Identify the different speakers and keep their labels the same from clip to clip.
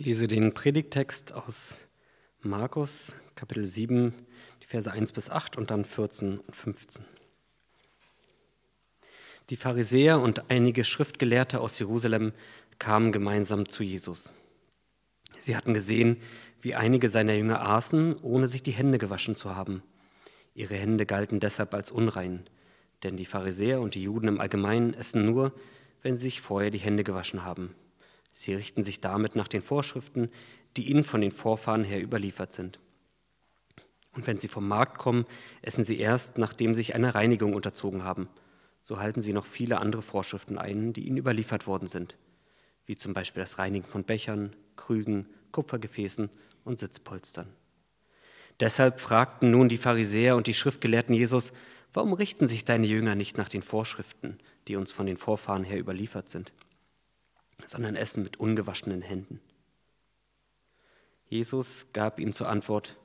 Speaker 1: Ich lese den Predigtext aus Markus, Kapitel 7, die Verse 1 bis 8 und dann 14 und 15. Die Pharisäer und einige Schriftgelehrte aus Jerusalem kamen gemeinsam zu Jesus. Sie hatten gesehen, wie einige seiner Jünger aßen, ohne sich die Hände gewaschen zu haben. Ihre Hände galten deshalb als unrein, denn die Pharisäer und die Juden im Allgemeinen essen nur, wenn sie sich vorher die Hände gewaschen haben. Sie richten sich damit nach den Vorschriften, die ihnen von den Vorfahren her überliefert sind. Und wenn sie vom Markt kommen, essen sie erst, nachdem sie sich einer Reinigung unterzogen haben. So halten sie noch viele andere Vorschriften ein, die ihnen überliefert worden sind, wie zum Beispiel das Reinigen von Bechern, Krügen, Kupfergefäßen und Sitzpolstern. Deshalb fragten nun die Pharisäer und die Schriftgelehrten Jesus, warum richten sich deine Jünger nicht nach den Vorschriften, die uns von den Vorfahren her überliefert sind? Sondern essen mit ungewaschenen Händen. Jesus gab ihnen zur Antwort,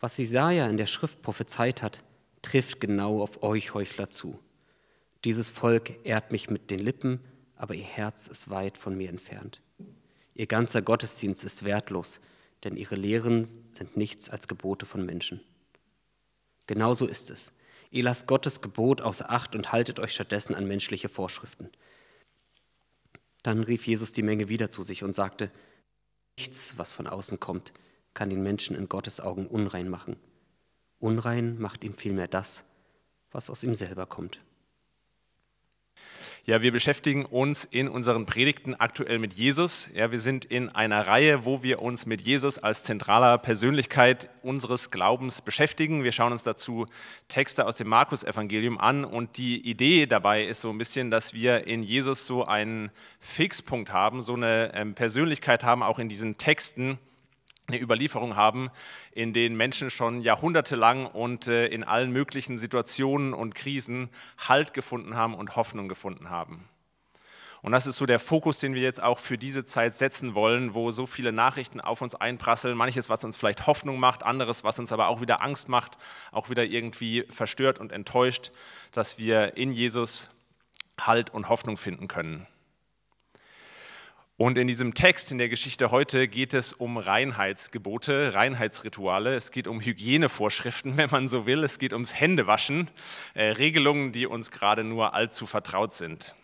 Speaker 1: was Jesaja in der Schrift prophezeit hat, trifft genau auf euch Heuchler zu. Dieses Volk ehrt mich mit den Lippen, aber ihr Herz ist weit von mir entfernt. Ihr ganzer Gottesdienst ist wertlos, denn ihre Lehren sind nichts als Gebote von Menschen. Genauso ist es. Ihr lasst Gottes Gebot außer Acht und haltet euch stattdessen an menschliche Vorschriften. Dann rief Jesus die Menge wieder zu sich und sagte, nichts, was von außen kommt, kann den Menschen in Gottes Augen unrein machen. Unrein macht ihm vielmehr das, was aus ihm selber kommt.
Speaker 2: Ja, wir beschäftigen uns in unseren Predigten aktuell mit Jesus. Ja, wir sind in einer Reihe, wo wir uns mit Jesus als zentraler Persönlichkeit unseres Glaubens beschäftigen. Wir schauen uns dazu Texte aus dem Markus-Evangelium an und die Idee dabei ist so ein bisschen, dass wir in Jesus so einen Fixpunkt haben, so eine ähm, Persönlichkeit haben, auch in diesen Texten eine Überlieferung haben, in denen Menschen schon jahrhundertelang und äh, in allen möglichen Situationen und Krisen Halt gefunden haben und Hoffnung gefunden haben. Und das ist so der Fokus, den wir jetzt auch für diese Zeit setzen wollen, wo so viele Nachrichten auf uns einprasseln. Manches, was uns vielleicht Hoffnung macht, anderes, was uns aber auch wieder Angst macht, auch wieder irgendwie verstört und enttäuscht, dass wir in Jesus Halt und Hoffnung finden können. Und in diesem Text, in der Geschichte heute, geht es um Reinheitsgebote, Reinheitsrituale. Es geht um Hygienevorschriften, wenn man so will. Es geht ums Händewaschen, äh, Regelungen, die uns gerade nur allzu vertraut sind.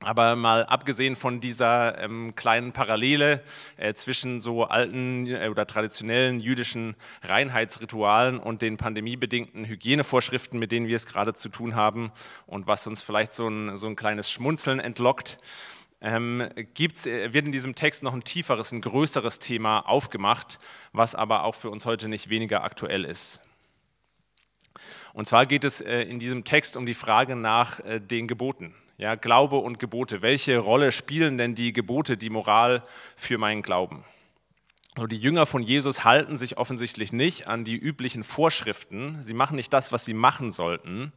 Speaker 2: Aber mal abgesehen von dieser ähm, kleinen Parallele äh, zwischen so alten äh, oder traditionellen jüdischen Reinheitsritualen und den pandemiebedingten Hygienevorschriften, mit denen wir es gerade zu tun haben und was uns vielleicht so ein, so ein kleines Schmunzeln entlockt, ähm, gibt's, äh, wird in diesem Text noch ein tieferes, ein größeres Thema aufgemacht, was aber auch für uns heute nicht weniger aktuell ist. Und zwar geht es äh, in diesem Text um die Frage nach äh, den Geboten. Ja, Glaube und Gebote. Welche Rolle spielen denn die Gebote, die Moral für meinen Glauben? Also die Jünger von Jesus halten sich offensichtlich nicht an die üblichen Vorschriften. Sie machen nicht das, was sie machen sollten,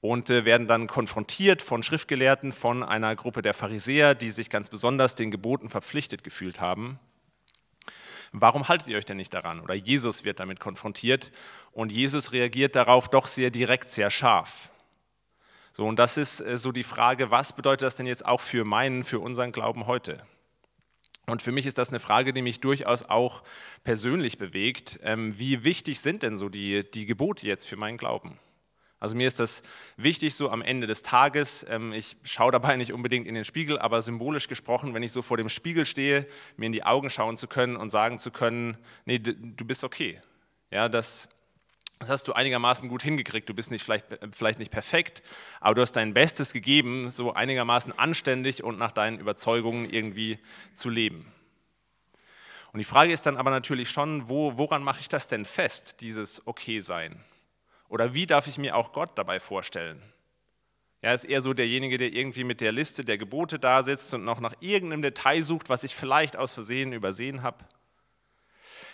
Speaker 2: und äh, werden dann konfrontiert von Schriftgelehrten, von einer Gruppe der Pharisäer, die sich ganz besonders den Geboten verpflichtet gefühlt haben. Warum haltet ihr euch denn nicht daran? Oder Jesus wird damit konfrontiert und Jesus reagiert darauf doch sehr direkt, sehr scharf. So, und das ist äh, so die Frage, was bedeutet das denn jetzt auch für meinen, für unseren Glauben heute? Und für mich ist das eine Frage, die mich durchaus auch persönlich bewegt. Ähm, wie wichtig sind denn so die, die Gebote jetzt für meinen Glauben? Also mir ist das wichtig, so am Ende des Tages, ähm, ich schaue dabei nicht unbedingt in den Spiegel, aber symbolisch gesprochen, wenn ich so vor dem Spiegel stehe, mir in die Augen schauen zu können und sagen zu können, nee, du bist okay. Ja, das, das hast du einigermaßen gut hingekriegt. Du bist nicht vielleicht, vielleicht nicht perfekt, aber du hast dein Bestes gegeben, so einigermaßen anständig und nach deinen Überzeugungen irgendwie zu leben. Und die Frage ist dann aber natürlich schon, wo, woran mache ich das denn fest, dieses Okay-Sein? Oder wie darf ich mir auch Gott dabei vorstellen? Er ist eher so derjenige, der irgendwie mit der Liste der Gebote da sitzt und noch nach irgendeinem Detail sucht, was ich vielleicht aus Versehen übersehen habe.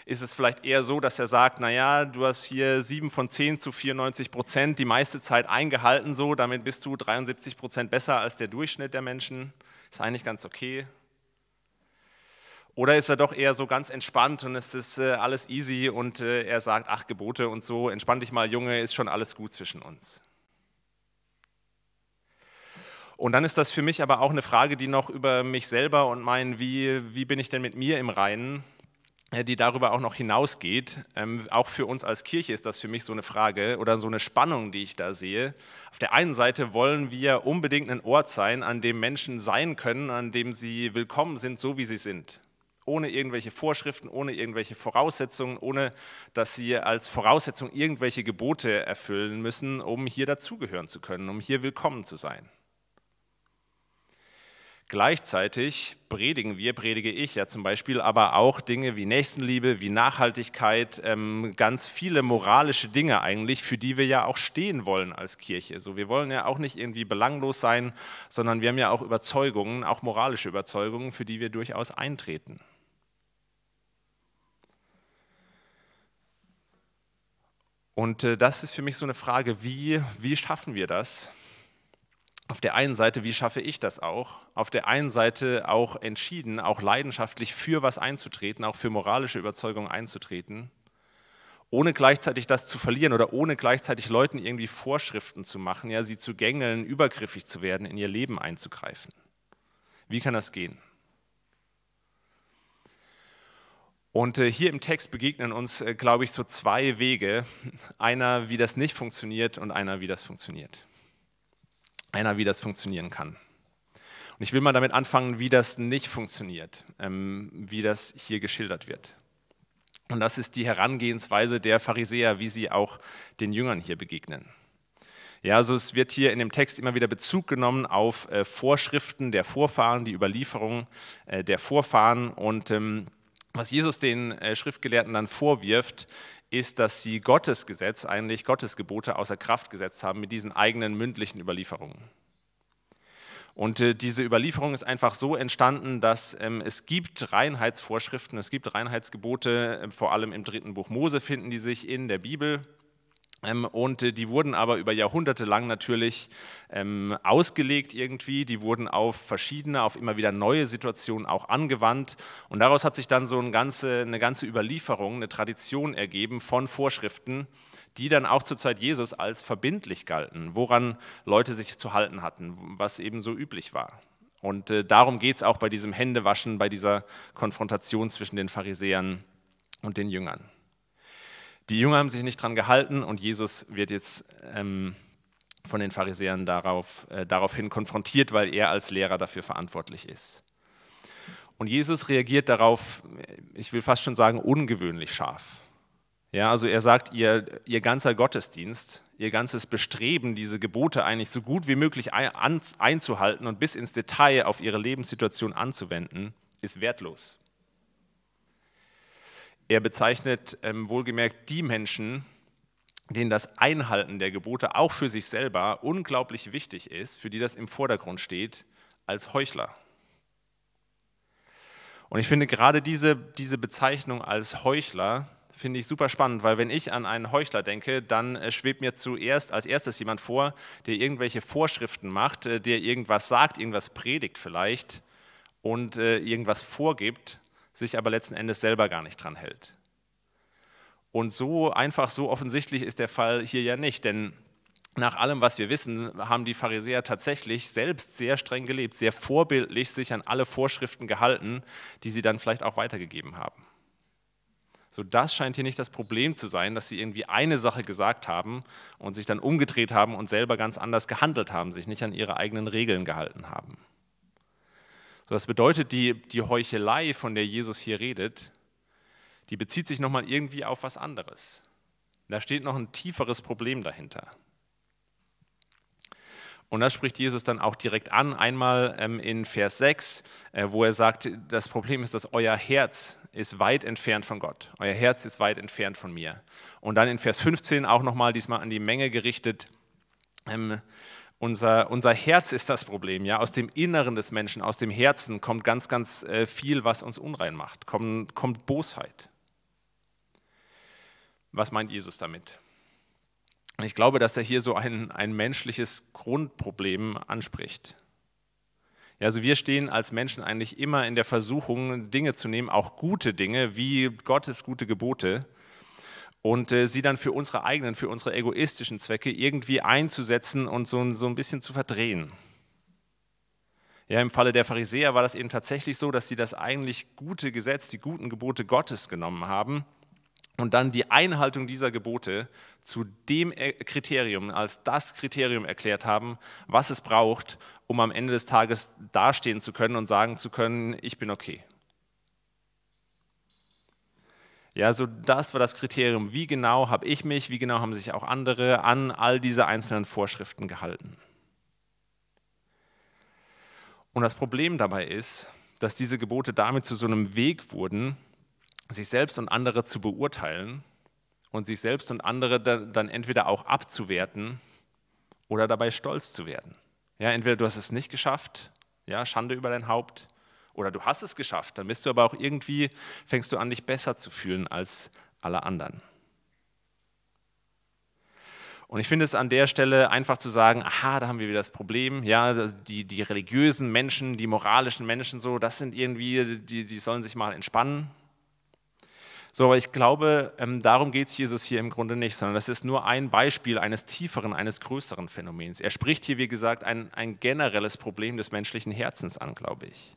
Speaker 2: Ist es vielleicht eher so, dass er sagt, naja, du hast hier 7 von 10 zu 94 Prozent die meiste Zeit eingehalten, so, damit bist du 73 Prozent besser als der Durchschnitt der Menschen. Ist eigentlich ganz okay. Oder ist er doch eher so ganz entspannt und es ist äh, alles easy und äh, er sagt, ach Gebote und so, entspann dich mal Junge, ist schon alles gut zwischen uns. Und dann ist das für mich aber auch eine Frage, die noch über mich selber und mein, wie, wie bin ich denn mit mir im Reinen, äh, die darüber auch noch hinausgeht. Ähm, auch für uns als Kirche ist das für mich so eine Frage oder so eine Spannung, die ich da sehe. Auf der einen Seite wollen wir unbedingt ein Ort sein, an dem Menschen sein können, an dem sie willkommen sind, so wie sie sind. Ohne irgendwelche Vorschriften, ohne irgendwelche Voraussetzungen, ohne dass sie als Voraussetzung irgendwelche Gebote erfüllen müssen, um hier dazugehören zu können, um hier willkommen zu sein. Gleichzeitig predigen wir, predige ich ja zum Beispiel, aber auch Dinge wie Nächstenliebe, wie Nachhaltigkeit, ähm, ganz viele moralische Dinge eigentlich, für die wir ja auch stehen wollen als Kirche. So, wir wollen ja auch nicht irgendwie belanglos sein, sondern wir haben ja auch Überzeugungen, auch moralische Überzeugungen, für die wir durchaus eintreten. Und äh, das ist für mich so eine Frage, wie, wie schaffen wir das? auf der einen Seite, wie schaffe ich das auch? Auf der einen Seite auch entschieden, auch leidenschaftlich für was einzutreten, auch für moralische Überzeugungen einzutreten, ohne gleichzeitig das zu verlieren oder ohne gleichzeitig Leuten irgendwie Vorschriften zu machen, ja, sie zu gängeln, übergriffig zu werden, in ihr Leben einzugreifen. Wie kann das gehen? Und äh, hier im Text begegnen uns, äh, glaube ich, so zwei Wege. Einer, wie das nicht funktioniert und einer, wie das funktioniert einer, wie das funktionieren kann. Und ich will mal damit anfangen, wie das nicht funktioniert, ähm, wie das hier geschildert wird. Und das ist die Herangehensweise der Pharisäer, wie sie auch den Jüngern hier begegnen. Ja, also es wird hier in dem Text immer wieder Bezug genommen auf äh, Vorschriften der Vorfahren, die Überlieferung der Vorfahren. Und ähm, was Jesus den äh, Schriftgelehrten dann vorwirft, ist, dass sie Gottes Gesetz, eigentlich Gottes Gebote außer Kraft gesetzt haben mit diesen eigenen mündlichen Überlieferungen. Und äh, diese Überlieferung ist einfach so entstanden, dass ähm, es gibt Reinheitsvorschriften, es gibt Reinheitsgebote, äh, vor allem im dritten Buch Mose finden die sich in der Bibel. Ähm, und äh, die wurden aber über Jahrhunderte lang natürlich ähm, ausgelegt irgendwie. Die wurden auf verschiedene, auf immer wieder neue Situationen auch angewandt. Und daraus hat sich dann so eine ganze, eine ganze Überlieferung, eine Tradition ergeben von Vorschriften, die dann auch zur Zeit Jesus als verbindlich galten, woran Leute sich zu halten hatten, was eben so üblich war. Und äh, darum geht es auch bei diesem Händewaschen, bei dieser Konfrontation zwischen den Pharisäern und den Jüngern. Die Jünger haben sich nicht dran gehalten und Jesus wird jetzt ähm, von den Pharisäern darauf, äh, daraufhin konfrontiert, weil er als Lehrer dafür verantwortlich ist. Und Jesus reagiert darauf, ich will fast schon sagen, ungewöhnlich scharf. Ja, also er sagt, ihr, ihr ganzer Gottesdienst, ihr ganzes Bestreben, diese Gebote eigentlich so gut wie möglich ein, einzuhalten und bis ins Detail auf ihre Lebenssituation anzuwenden, ist wertlos. Er bezeichnet ähm, wohlgemerkt die Menschen, denen das Einhalten der Gebote auch für sich selber unglaublich wichtig ist, für die das im Vordergrund steht, als Heuchler. Und ich finde gerade diese, diese Bezeichnung als Heuchler finde ich super spannend, weil wenn ich an einen Heuchler denke, dann äh, schwebt mir zuerst als erstes jemand vor, der irgendwelche Vorschriften macht, äh, der irgendwas sagt, irgendwas predigt vielleicht und äh, irgendwas vorgibt sich aber letzten Endes selber gar nicht dran hält. Und so einfach, so offensichtlich ist der Fall hier ja nicht, denn nach allem, was wir wissen, haben die Pharisäer tatsächlich selbst sehr streng gelebt, sehr vorbildlich sich an alle Vorschriften gehalten, die sie dann vielleicht auch weitergegeben haben. So, das scheint hier nicht das Problem zu sein, dass sie irgendwie eine Sache gesagt haben und sich dann umgedreht haben und selber ganz anders gehandelt haben, sich nicht an ihre eigenen Regeln gehalten haben. So, das bedeutet, die, die Heuchelei, von der Jesus hier redet, die bezieht sich nochmal irgendwie auf was anderes. Da steht noch ein tieferes Problem dahinter. Und das spricht Jesus dann auch direkt an, einmal ähm, in Vers 6, äh, wo er sagt, das Problem ist, dass euer Herz ist weit entfernt von Gott. Euer Herz ist weit entfernt von mir. Und dann in Vers 15 auch nochmal diesmal an die Menge gerichtet, ähm, unser, unser Herz ist das Problem. Ja? Aus dem Inneren des Menschen, aus dem Herzen kommt ganz, ganz äh, viel, was uns unrein macht. Kommt, kommt Bosheit. Was meint Jesus damit? Ich glaube, dass er hier so ein, ein menschliches Grundproblem anspricht. Ja, also wir stehen als Menschen eigentlich immer in der Versuchung, Dinge zu nehmen, auch gute Dinge, wie Gottes gute Gebote, und äh, sie dann für unsere eigenen, für unsere egoistischen Zwecke irgendwie einzusetzen und so, so ein bisschen zu verdrehen. Ja, Im Falle der Pharisäer war das eben tatsächlich so, dass sie das eigentlich gute Gesetz, die guten Gebote Gottes genommen haben und dann die Einhaltung dieser Gebote zu dem Kriterium, als das Kriterium erklärt haben, was es braucht, um am Ende des Tages dastehen zu können und sagen zu können, ich bin okay. Ja, so das war das Kriterium. Wie genau habe ich mich, wie genau haben sich auch andere an all diese einzelnen Vorschriften gehalten? Und das Problem dabei ist, dass diese Gebote damit zu so einem Weg wurden, sich selbst und andere zu beurteilen und sich selbst und andere dann entweder auch abzuwerten oder dabei stolz zu werden. Ja, entweder du hast es nicht geschafft, ja, Schande über dein Haupt, oder du hast es geschafft, dann bist du aber auch irgendwie, fängst du an, dich besser zu fühlen als alle anderen. Und ich finde es an der Stelle einfach zu sagen, aha, da haben wir wieder das Problem, ja, die, die religiösen Menschen, die moralischen Menschen so, das sind irgendwie, die, die sollen sich mal entspannen. So, aber ich glaube, ähm, darum geht es Jesus hier im Grunde nicht, sondern das ist nur ein Beispiel eines tieferen, eines größeren Phänomens. Er spricht hier, wie gesagt, ein, ein generelles Problem des menschlichen Herzens an, glaube ich.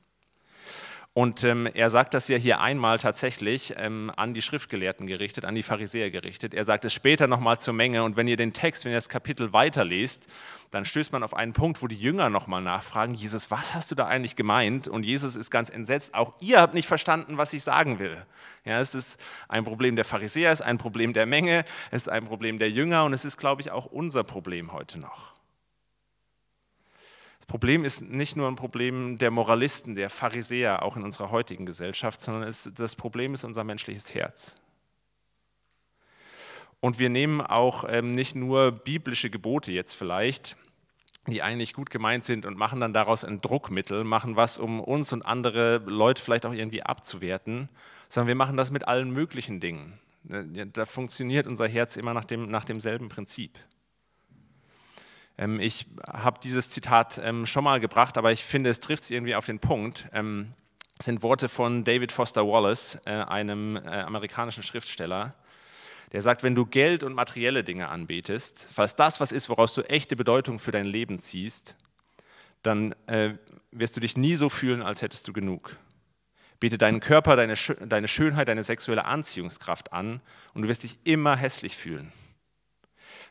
Speaker 2: Und ähm, er sagt das ja hier einmal tatsächlich ähm, an die Schriftgelehrten gerichtet, an die Pharisäer gerichtet. Er sagt es später nochmal zur Menge. Und wenn ihr den Text, wenn ihr das Kapitel weiterlest, dann stößt man auf einen Punkt, wo die Jünger nochmal nachfragen, Jesus, was hast du da eigentlich gemeint? Und Jesus ist ganz entsetzt, auch ihr habt nicht verstanden, was ich sagen will. Ja, es ist ein Problem der Pharisäer, es ist ein Problem der Menge, es ist ein Problem der Jünger und es ist, glaube ich, auch unser Problem heute noch. Problem ist nicht nur ein Problem der Moralisten, der Pharisäer, auch in unserer heutigen Gesellschaft, sondern es, das Problem ist unser menschliches Herz. Und wir nehmen auch ähm, nicht nur biblische Gebote jetzt vielleicht, die eigentlich gut gemeint sind und machen dann daraus ein Druckmittel, machen was, um uns und andere Leute vielleicht auch irgendwie abzuwerten, sondern wir machen das mit allen möglichen Dingen. Da funktioniert unser Herz immer nach, dem, nach demselben Prinzip. Ähm, ich habe dieses Zitat ähm, schon mal gebracht, aber ich finde, es trifft es irgendwie auf den Punkt. Ähm, sind Worte von David Foster Wallace, äh, einem äh, amerikanischen Schriftsteller. Der sagt, wenn du Geld und materielle Dinge anbetest, falls das was ist, woraus du echte Bedeutung für dein Leben ziehst, dann äh, wirst du dich nie so fühlen, als hättest du genug. Bete deinen Körper, deine, deine Schönheit, deine sexuelle Anziehungskraft an und du wirst dich immer hässlich fühlen.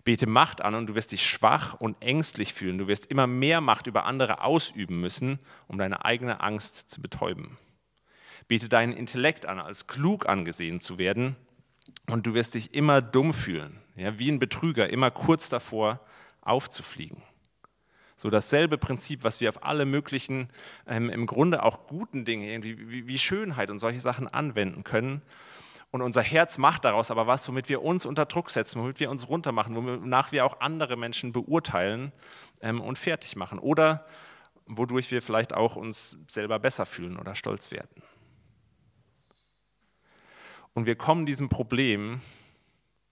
Speaker 2: Bete Macht an und du wirst dich schwach und ängstlich fühlen. Du wirst immer mehr Macht über andere ausüben müssen, um deine eigene Angst zu betäuben. Bete deinen Intellekt an, als klug angesehen zu werden und du wirst dich immer dumm fühlen, ja, wie ein Betrüger, immer kurz davor aufzufliegen. So dasselbe Prinzip, was wir auf alle möglichen, ähm, im Grunde auch guten Dinge, wie, wie Schönheit und solche Sachen anwenden können, und unser Herz macht daraus aber was, womit wir uns unter Druck setzen, womit wir uns runtermachen, wonach wir auch andere Menschen beurteilen ähm, und fertig machen. Oder wodurch wir vielleicht auch uns selber besser fühlen oder stolz werden. Und wir kommen diesem Problem,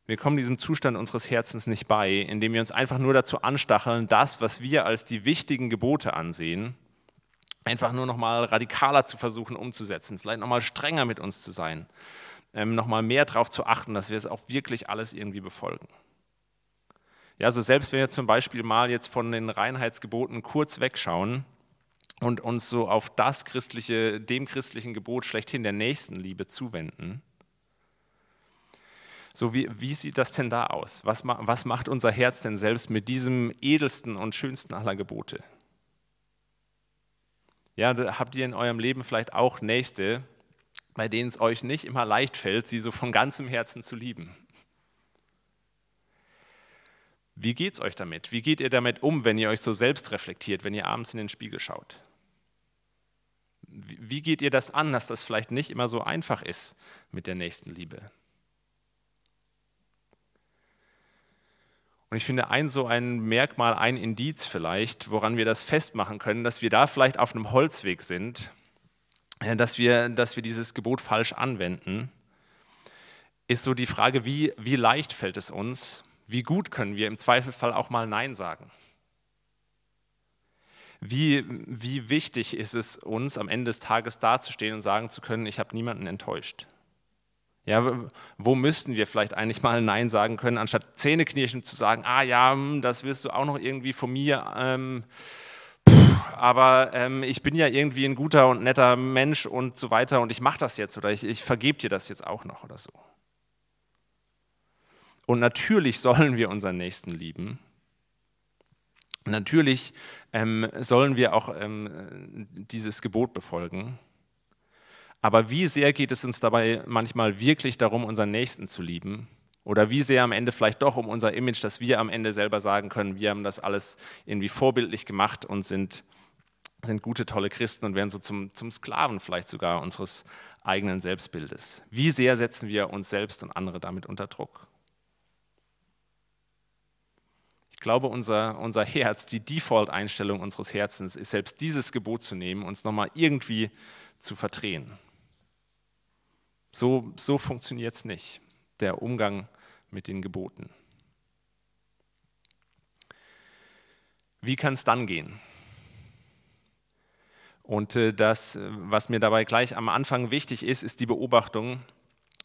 Speaker 2: wir kommen diesem Zustand unseres Herzens nicht bei, indem wir uns einfach nur dazu anstacheln, das, was wir als die wichtigen Gebote ansehen, einfach nur noch mal radikaler zu versuchen umzusetzen, vielleicht noch mal strenger mit uns zu sein, ähm, nochmal mehr darauf zu achten, dass wir es auch wirklich alles irgendwie befolgen. Ja, so selbst wenn wir zum Beispiel mal jetzt von den Reinheitsgeboten kurz wegschauen und uns so auf das christliche, dem christlichen Gebot schlechthin der Nächstenliebe zuwenden, so wie, wie sieht das denn da aus? Was, was macht unser Herz denn selbst mit diesem edelsten und schönsten aller Gebote? Ja, habt ihr in eurem Leben vielleicht auch Nächste, bei denen es euch nicht immer leicht fällt, sie so von ganzem Herzen zu lieben. Wie geht es euch damit? Wie geht ihr damit um, wenn ihr euch so selbst reflektiert, wenn ihr abends in den Spiegel schaut? Wie geht ihr das an, dass das vielleicht nicht immer so einfach ist mit der nächsten Liebe? Und ich finde, ein so ein Merkmal, ein Indiz vielleicht, woran wir das festmachen können, dass wir da vielleicht auf einem Holzweg sind, dass wir, dass wir dieses Gebot falsch anwenden, ist so die Frage, wie, wie leicht fällt es uns, wie gut können wir im Zweifelsfall auch mal Nein sagen? Wie, wie wichtig ist es uns, am Ende des Tages dazustehen und sagen zu können, ich habe niemanden enttäuscht? Ja, wo müssten wir vielleicht eigentlich mal Nein sagen können, anstatt Zähneknirschen zu sagen, ah ja, hm, das wirst du auch noch irgendwie von mir ähm, aber ähm, ich bin ja irgendwie ein guter und netter Mensch und so weiter und ich mache das jetzt oder ich, ich vergebe dir das jetzt auch noch oder so. Und natürlich sollen wir unseren Nächsten lieben. Natürlich ähm, sollen wir auch ähm, dieses Gebot befolgen. Aber wie sehr geht es uns dabei manchmal wirklich darum, unseren Nächsten zu lieben? Oder wie sehr am Ende vielleicht doch um unser Image, dass wir am Ende selber sagen können, wir haben das alles irgendwie vorbildlich gemacht und sind, sind gute, tolle Christen und werden so zum, zum Sklaven vielleicht sogar unseres eigenen Selbstbildes. Wie sehr setzen wir uns selbst und andere damit unter Druck? Ich glaube, unser, unser Herz, die Default-Einstellung unseres Herzens ist selbst dieses Gebot zu nehmen, uns nochmal irgendwie zu verdrehen. So, so funktioniert es nicht, der Umgang mit den Geboten. Wie kann es dann gehen? Und äh, das, was mir dabei gleich am Anfang wichtig ist, ist die Beobachtung,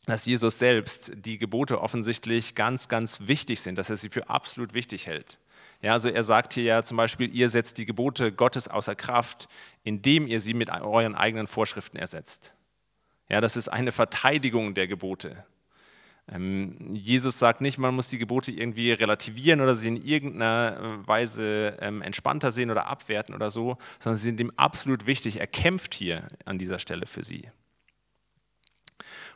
Speaker 2: dass Jesus selbst die Gebote offensichtlich ganz, ganz wichtig sind, dass er sie für absolut wichtig hält. Ja, also er sagt hier ja zum Beispiel, ihr setzt die Gebote Gottes außer Kraft, indem ihr sie mit euren eigenen Vorschriften ersetzt. Ja, das ist eine Verteidigung der Gebote. Ähm, Jesus sagt nicht, man muss die Gebote irgendwie relativieren oder sie in irgendeiner äh, Weise ähm, entspannter sehen oder abwerten oder so, sondern sie sind ihm absolut wichtig. Er kämpft hier an dieser Stelle für sie.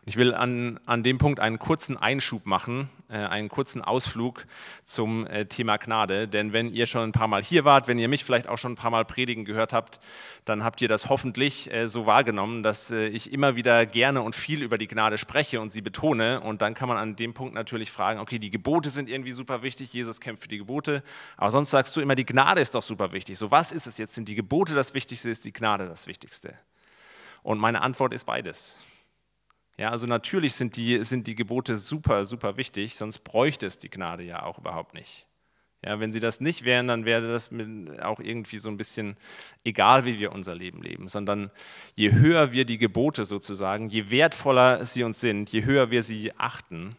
Speaker 2: Ich will an, an dem Punkt einen kurzen Einschub machen, äh, einen kurzen Ausflug zum äh, Thema Gnade. Denn wenn ihr schon ein paar Mal hier wart, wenn ihr mich vielleicht auch schon ein paar Mal predigen gehört habt, dann habt ihr das hoffentlich äh, so wahrgenommen, dass äh, ich immer wieder gerne und viel über die Gnade spreche und sie betone. Und dann kann man an dem Punkt natürlich fragen, okay, die Gebote sind irgendwie super wichtig, Jesus kämpft für die Gebote. Aber sonst sagst du immer, die Gnade ist doch super wichtig. So was ist es jetzt? Sind die Gebote das Wichtigste, ist die Gnade das Wichtigste? Und meine Antwort ist beides. Ja, also natürlich sind die, sind die Gebote super, super wichtig, sonst bräuchte es die Gnade ja auch überhaupt nicht. Ja, wenn sie das nicht wären, dann wäre das auch irgendwie so ein bisschen egal, wie wir unser Leben leben, sondern je höher wir die Gebote sozusagen, je wertvoller sie uns sind, je höher wir sie achten,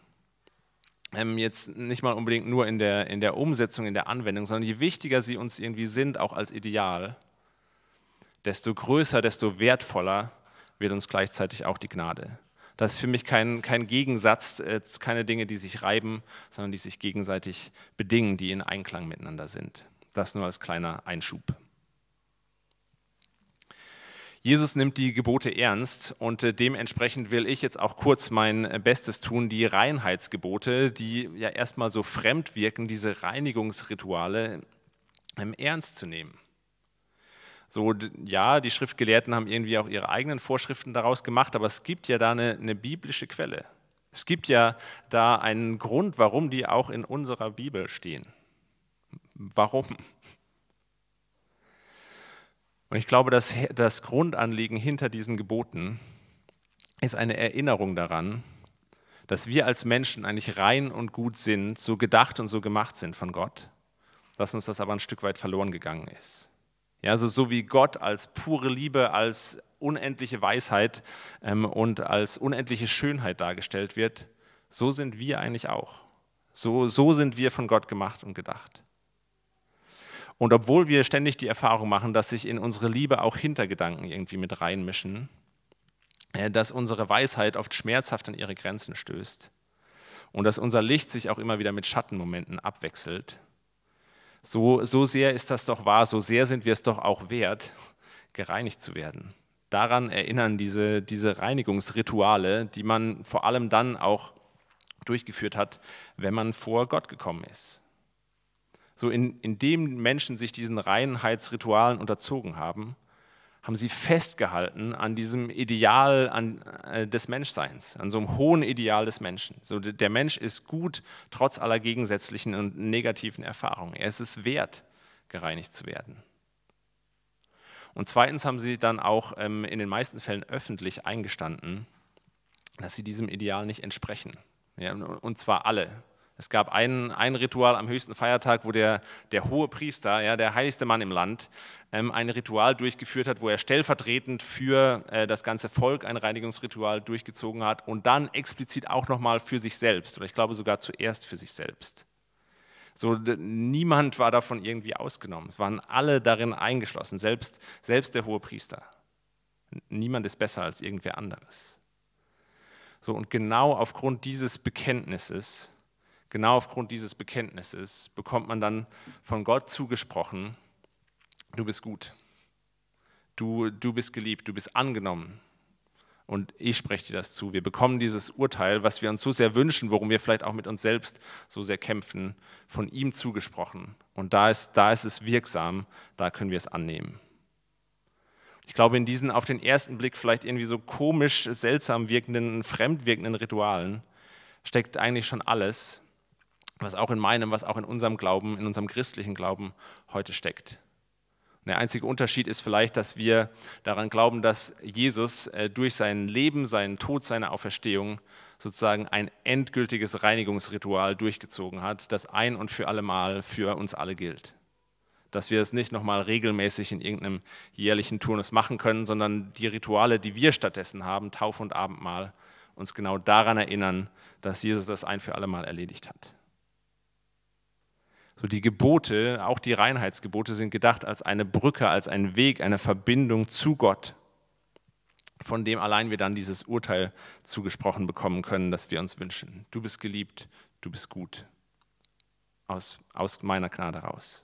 Speaker 2: ähm, jetzt nicht mal unbedingt nur in der, in der Umsetzung, in der Anwendung, sondern je wichtiger sie uns irgendwie sind, auch als Ideal, desto größer, desto wertvoller wird uns gleichzeitig auch die Gnade. Das ist für mich kein, kein Gegensatz, äh, keine Dinge, die sich reiben, sondern die sich gegenseitig bedingen, die in Einklang miteinander sind. Das nur als kleiner Einschub. Jesus nimmt die Gebote ernst und äh, dementsprechend will ich jetzt auch kurz mein äh, Bestes tun, die Reinheitsgebote, die ja erstmal so fremd wirken, diese Reinigungsrituale im Ernst zu nehmen. So, ja, die Schriftgelehrten haben irgendwie auch ihre eigenen Vorschriften daraus gemacht, aber es gibt ja da eine, eine biblische Quelle. Es gibt ja da einen Grund, warum die auch in unserer Bibel stehen. Warum? Und ich glaube, dass das Grundanliegen hinter diesen Geboten ist eine Erinnerung daran, dass wir als Menschen eigentlich rein und gut sind, so gedacht und so gemacht sind von Gott, dass uns das aber ein Stück weit verloren gegangen ist. Ja, also so wie Gott als pure Liebe, als unendliche Weisheit ähm, und als unendliche Schönheit dargestellt wird, so sind wir eigentlich auch. So, so sind wir von Gott gemacht und gedacht. Und obwohl wir ständig die Erfahrung machen, dass sich in unsere Liebe auch Hintergedanken irgendwie mit reinmischen, äh, dass unsere Weisheit oft schmerzhaft an ihre Grenzen stößt und dass unser Licht sich auch immer wieder mit Schattenmomenten abwechselt, so, so sehr ist das doch wahr, so sehr sind wir es doch auch wert, gereinigt zu werden. Daran erinnern diese, diese Reinigungsrituale, die man vor allem dann auch durchgeführt hat, wenn man vor Gott gekommen ist. So in, indem Menschen sich diesen Reinheitsritualen unterzogen haben, haben sie festgehalten an diesem Ideal an, äh, des Menschseins, an so einem hohen Ideal des Menschen. So, der Mensch ist gut, trotz aller gegensätzlichen und negativen Erfahrungen. Er ist es wert, gereinigt zu werden. Und zweitens haben sie dann auch ähm, in den meisten Fällen öffentlich eingestanden, dass sie diesem Ideal nicht entsprechen. Ja, und zwar alle, es gab ein, ein Ritual am höchsten Feiertag, wo der, der hohe Priester, ja, der heiligste Mann im Land, ähm, ein Ritual durchgeführt hat, wo er stellvertretend für äh, das ganze Volk ein Reinigungsritual durchgezogen hat und dann explizit auch nochmal für sich selbst, oder ich glaube sogar zuerst für sich selbst. So, niemand war davon irgendwie ausgenommen. Es waren alle darin eingeschlossen, selbst, selbst der hohe Priester. Niemand ist besser als irgendwer anderes. So, und genau aufgrund dieses Bekenntnisses, genau aufgrund dieses Bekenntnisses bekommt man dann von Gott zugesprochen, du bist gut, du, du bist geliebt, du bist angenommen, und ich spreche dir das zu. Wir bekommen dieses Urteil, was wir uns so sehr wünschen, worum wir vielleicht auch mit uns selbst so sehr kämpfen, von ihm zugesprochen. Und da ist, da ist es wirksam, da können wir es annehmen. Ich glaube, in diesen auf den ersten Blick vielleicht irgendwie so komisch, seltsam wirkenden, fremd wirkenden Ritualen steckt eigentlich schon alles, was auch in meinem, was auch in unserem Glauben, in unserem christlichen Glauben heute steckt. Der einzige Unterschied ist vielleicht, dass wir daran glauben, dass Jesus äh, durch sein Leben, seinen Tod, seine Auferstehung sozusagen ein endgültiges Reinigungsritual durchgezogen hat, das ein und für alle Mal für uns alle gilt. Dass wir es nicht nochmal regelmäßig in irgendeinem jährlichen Turnus machen können, sondern die Rituale, die wir stattdessen haben, Taufe und Abendmahl, uns genau daran erinnern, dass Jesus das ein für alle Mal erledigt hat. So die Gebote, auch die Reinheitsgebote sind gedacht als eine Brücke, als ein Weg, eine Verbindung zu Gott, von dem allein wir dann dieses Urteil zugesprochen bekommen können, das wir uns wünschen. Du bist geliebt, du bist gut. Aus, aus meiner Gnade raus.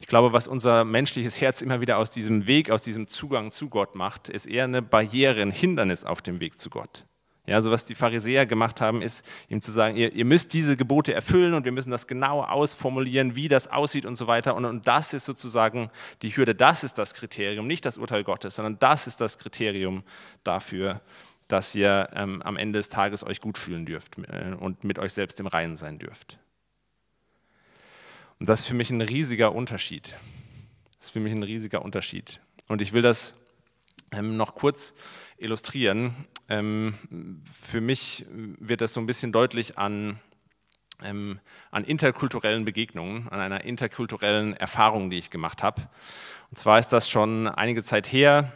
Speaker 2: Ich glaube, was unser menschliches Herz immer wieder aus diesem Weg, aus diesem Zugang zu Gott macht, ist eher eine Barriere, ein Hindernis auf dem Weg zu Gott. Ja, also was die Pharisäer gemacht haben, ist ihm zu sagen, ihr, ihr, müsst diese Gebote erfüllen und wir müssen das genau ausformulieren, wie das aussieht und so weiter. Und, und das ist sozusagen die Hürde, das ist das Kriterium, nicht das Urteil Gottes, sondern das ist das Kriterium dafür, dass ihr ähm, am Ende des Tages euch gut fühlen dürft äh, und mit euch selbst im Reinen sein dürft. Und das ist für mich ein riesiger Unterschied. Das ist für mich ein riesiger Unterschied. Und ich will das ähm, noch kurz illustrieren. Ähm, für mich wird das so ein bisschen deutlich an, ähm, an interkulturellen Begegnungen, an einer interkulturellen Erfahrung, die ich gemacht habe. Und zwar ist das schon einige Zeit her,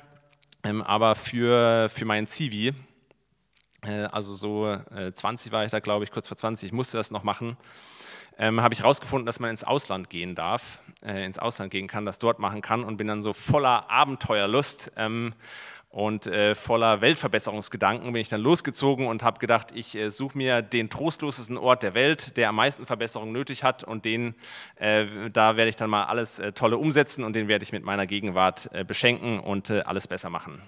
Speaker 2: aber für, für meinen Zivi, äh, also so 20 äh, war ich da, glaube ich, kurz vor 20, ich musste das noch machen, ähm, habe ich herausgefunden, dass man ins Ausland gehen darf, äh, ins Ausland gehen kann, das dort machen kann und bin dann so voller Abenteuerlust ähm, und äh, voller Weltverbesserungsgedanken bin ich dann losgezogen und habe gedacht, ich äh, suche mir den trostlosesten Ort der Welt, der am meisten Verbesserung nötig hat und den, äh, da werde ich dann mal alles äh, Tolle umsetzen und den werde ich mit meiner Gegenwart äh, beschenken und äh, alles besser machen.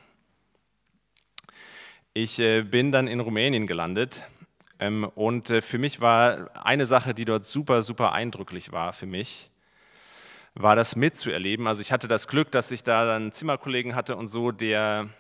Speaker 2: Ich bin dann in Rumänien gelandet ähm, und für mich war eine Sache, die dort super, super eindrücklich war für mich, war das mitzuerleben. Also ich hatte das Glück, dass ich da einen Zimmerkollegen hatte und so, der,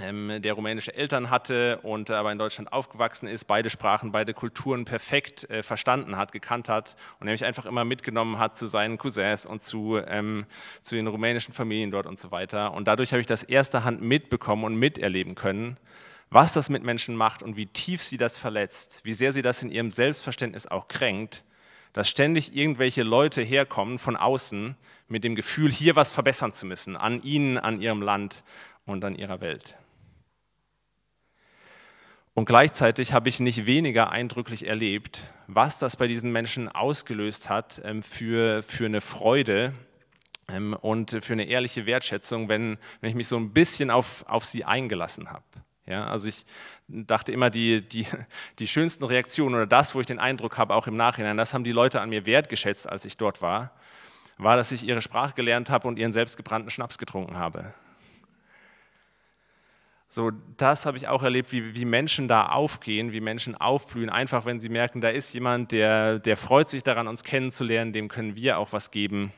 Speaker 2: ähm, der rumänische Eltern hatte und aber in Deutschland aufgewachsen ist, beide Sprachen, beide Kulturen perfekt äh, verstanden hat, gekannt hat und mich einfach immer mitgenommen hat zu seinen Cousins und zu, ähm, zu den rumänischen Familien dort und so weiter. Und dadurch habe ich das erste Hand mitbekommen und miterleben können, was das mit Menschen macht und wie tief sie das verletzt, wie sehr sie das in ihrem Selbstverständnis auch kränkt dass ständig irgendwelche Leute herkommen von außen mit dem Gefühl, hier was verbessern zu müssen, an ihnen, an ihrem Land und an ihrer Welt. Und gleichzeitig habe ich nicht weniger eindrücklich erlebt, was das bei diesen Menschen ausgelöst hat ähm, für, für eine Freude ähm, und für eine ehrliche Wertschätzung, wenn, wenn ich mich so ein bisschen auf, auf sie eingelassen habe. Ja, also ich dachte immer, die, die, die schönsten Reaktionen oder das, wo ich den Eindruck habe, auch im Nachhinein, das haben die Leute an mir wertgeschätzt, als ich dort war, war, dass ich ihre Sprache gelernt habe und ihren selbstgebrannten Schnaps getrunken habe. So, das habe ich auch erlebt, wie, wie Menschen da aufgehen, wie Menschen aufblühen, einfach wenn sie merken, da ist jemand, der, der freut sich daran, uns kennenzulernen, dem können wir auch was geben.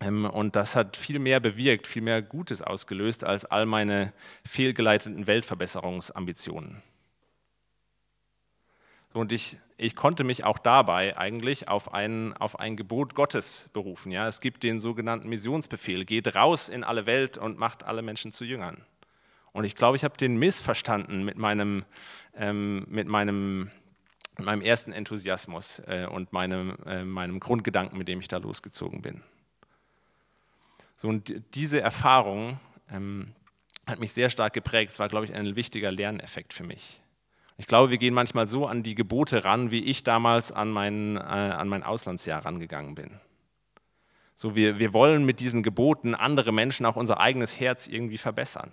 Speaker 2: Ähm, und das hat viel mehr bewirkt, viel mehr Gutes ausgelöst als all meine fehlgeleiteten Weltverbesserungsambitionen. Und ich, ich konnte mich auch dabei eigentlich auf ein, auf ein Gebot Gottes berufen. Ja? Es gibt den sogenannten Missionsbefehl, geht raus in alle Welt und macht alle Menschen zu Jüngern. Und ich glaube, ich habe den missverstanden mit meinem, ähm, mit meinem, meinem ersten Enthusiasmus äh, und meinem, äh, meinem Grundgedanken, mit dem ich da losgezogen bin. So, und diese Erfahrung ähm, hat mich sehr stark geprägt. Es war, glaube ich, ein wichtiger Lerneffekt für mich. Ich glaube, wir gehen manchmal so an die Gebote ran, wie ich damals an mein, äh, an mein Auslandsjahr rangegangen bin. So, wir, wir wollen mit diesen Geboten andere Menschen, auch unser eigenes Herz irgendwie verbessern.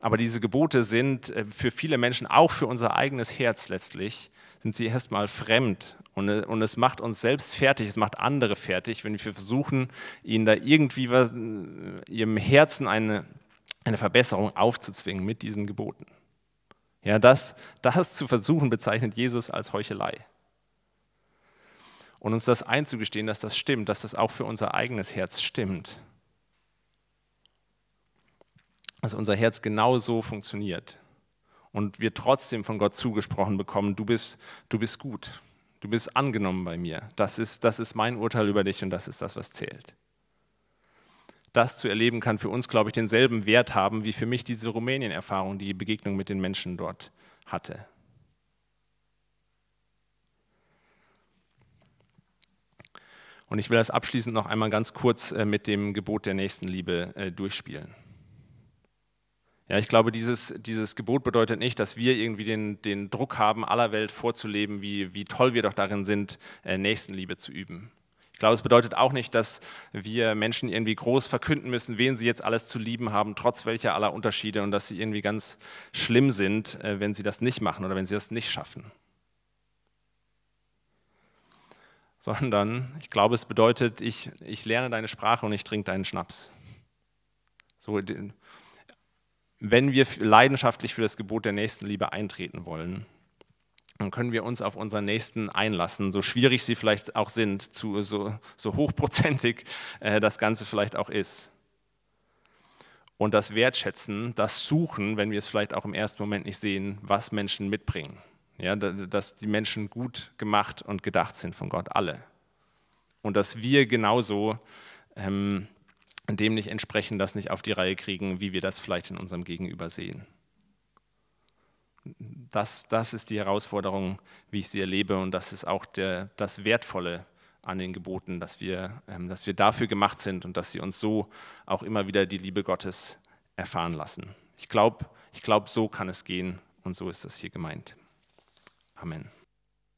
Speaker 2: Aber diese Gebote sind äh, für viele Menschen, auch für unser eigenes Herz letztlich, sind sie erstmal fremd. Und, äh, und es macht uns selbst fertig, es macht andere fertig, wenn wir versuchen, ihnen da irgendwie was, äh, ihrem Herzen eine, eine Verbesserung aufzuzwingen mit diesen Geboten. Ja, das, das zu versuchen bezeichnet Jesus als Heuchelei. Und uns das einzugestehen, dass das stimmt, dass das auch für unser eigenes Herz stimmt. Dass unser Herz genau so funktioniert. Und wir trotzdem von Gott zugesprochen bekommen, du bist, du bist gut, du bist angenommen bei mir. Das ist, das ist mein Urteil über dich und das ist das, was zählt das zu erleben kann für uns, glaube ich, denselben Wert haben, wie für mich diese Rumänien-Erfahrung, die Begegnung mit den Menschen dort hatte. Und ich will das abschließend noch einmal ganz kurz äh, mit dem Gebot der Nächstenliebe äh, durchspielen. Ja, ich glaube, dieses, dieses Gebot bedeutet nicht, dass wir irgendwie den, den Druck haben, aller Welt vorzuleben, wie, wie toll wir doch darin sind, äh, Nächstenliebe zu üben. Ich glaube, es bedeutet auch nicht, dass wir Menschen irgendwie groß verkünden müssen, wen sie jetzt alles zu lieben haben, trotz welcher aller Unterschiede und dass sie irgendwie ganz schlimm sind, äh, wenn sie das nicht machen oder wenn sie das nicht schaffen. Sondern ich glaube, es bedeutet, ich, ich lerne deine Sprache und ich trinke deinen Schnaps. So, wenn wir leidenschaftlich für das Gebot der Nächstenliebe eintreten wollen, dann können wir uns auf unseren Nächsten einlassen, so schwierig sie vielleicht auch sind, zu, so, so hochprozentig äh, das Ganze vielleicht auch ist. Und das Wertschätzen, das Suchen, wenn wir es vielleicht auch im ersten Moment nicht sehen, was Menschen mitbringen. Ja, dass die Menschen gut gemacht und gedacht sind von Gott, alle. Und dass wir genauso ähm, dem nicht entsprechen, das nicht auf die Reihe kriegen, wie wir das vielleicht in unserem Gegenüber sehen das, das ist die Herausforderung, wie ich sie erlebe und das ist auch der, das Wertvolle an den Geboten, dass wir, ähm, dass wir dafür gemacht sind und dass sie uns so auch immer wieder die Liebe Gottes erfahren lassen. Ich glaube, ich glaub, so kann es gehen und so ist das hier gemeint. Amen.